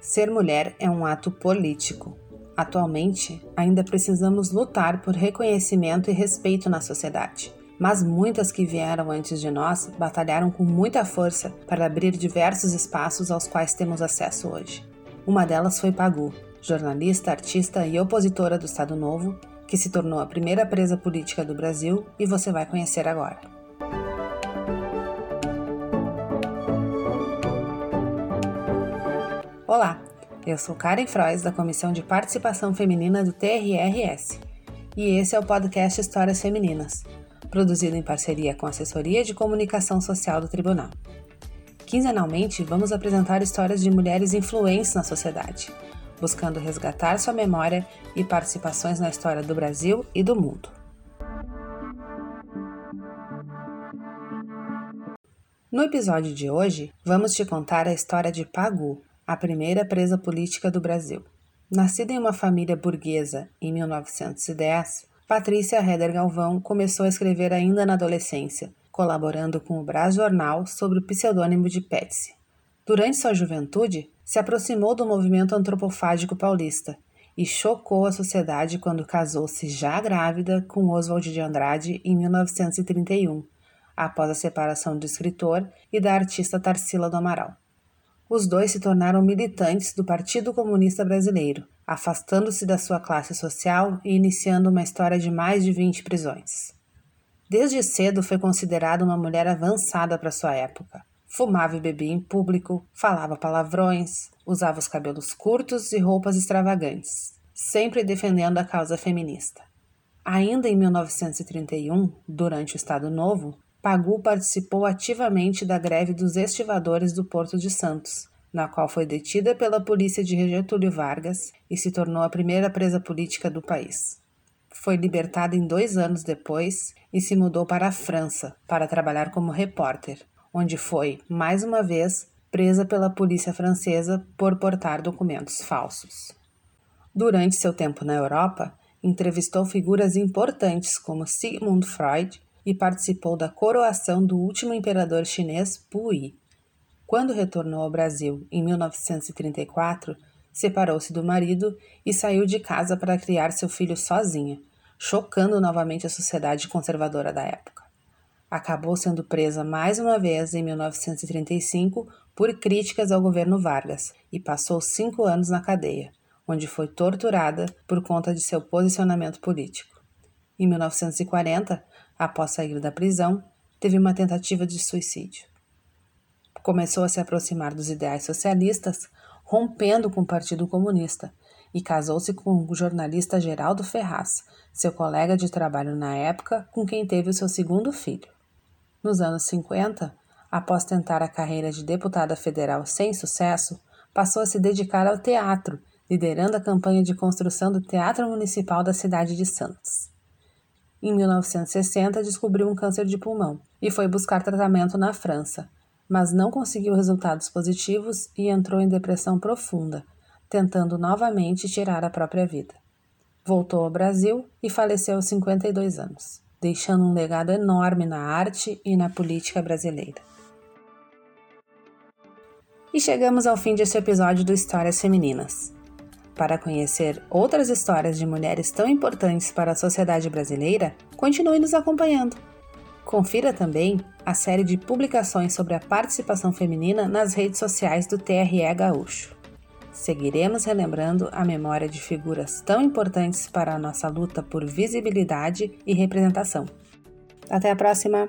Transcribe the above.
Ser mulher é um ato político. Atualmente, ainda precisamos lutar por reconhecimento e respeito na sociedade. Mas muitas que vieram antes de nós batalharam com muita força para abrir diversos espaços aos quais temos acesso hoje. Uma delas foi Pagu, jornalista, artista e opositora do Estado Novo, que se tornou a primeira presa política do Brasil e você vai conhecer agora. Olá, eu sou Karen Frois, da Comissão de Participação Feminina do TRRS, e esse é o podcast Histórias Femininas, produzido em parceria com a Assessoria de Comunicação Social do Tribunal. Quinzenalmente, vamos apresentar histórias de mulheres influentes na sociedade, buscando resgatar sua memória e participações na história do Brasil e do mundo. No episódio de hoje, vamos te contar a história de Pagu, a primeira presa política do Brasil. Nascida em uma família burguesa em 1910, Patrícia Heder Galvão começou a escrever ainda na adolescência, colaborando com o Brás Jornal sob o pseudônimo de Petsy. Durante sua juventude, se aproximou do movimento antropofágico paulista e chocou a sociedade quando casou-se já grávida com Oswald de Andrade em 1931, após a separação do escritor e da artista Tarsila do Amaral. Os dois se tornaram militantes do Partido Comunista Brasileiro, afastando-se da sua classe social e iniciando uma história de mais de 20 prisões. Desde cedo foi considerada uma mulher avançada para sua época. Fumava e bebia em público, falava palavrões, usava os cabelos curtos e roupas extravagantes, sempre defendendo a causa feminista. Ainda em 1931, durante o Estado Novo, Pagu participou ativamente da greve dos estivadores do Porto de Santos, na qual foi detida pela polícia de Getúlio Vargas e se tornou a primeira presa política do país. Foi libertada em dois anos depois e se mudou para a França para trabalhar como repórter, onde foi, mais uma vez, presa pela polícia francesa por portar documentos falsos. Durante seu tempo na Europa, entrevistou figuras importantes como Sigmund Freud e participou da coroação do último imperador chinês Puyi. Quando retornou ao Brasil em 1934, separou-se do marido e saiu de casa para criar seu filho sozinha, chocando novamente a sociedade conservadora da época. Acabou sendo presa mais uma vez em 1935 por críticas ao governo Vargas e passou cinco anos na cadeia, onde foi torturada por conta de seu posicionamento político. Em 1940, Após sair da prisão, teve uma tentativa de suicídio. Começou a se aproximar dos ideais socialistas, rompendo com o Partido Comunista, e casou-se com o jornalista Geraldo Ferraz, seu colega de trabalho na época, com quem teve o seu segundo filho. Nos anos 50, após tentar a carreira de deputada federal sem sucesso, passou a se dedicar ao teatro, liderando a campanha de construção do Teatro Municipal da cidade de Santos. Em 1960, descobriu um câncer de pulmão e foi buscar tratamento na França, mas não conseguiu resultados positivos e entrou em depressão profunda, tentando novamente tirar a própria vida. Voltou ao Brasil e faleceu aos 52 anos, deixando um legado enorme na arte e na política brasileira. E chegamos ao fim desse episódio do Histórias Femininas. Para conhecer outras histórias de mulheres tão importantes para a sociedade brasileira, continue nos acompanhando. Confira também a série de publicações sobre a participação feminina nas redes sociais do TRE Gaúcho. Seguiremos relembrando a memória de figuras tão importantes para a nossa luta por visibilidade e representação. Até a próxima!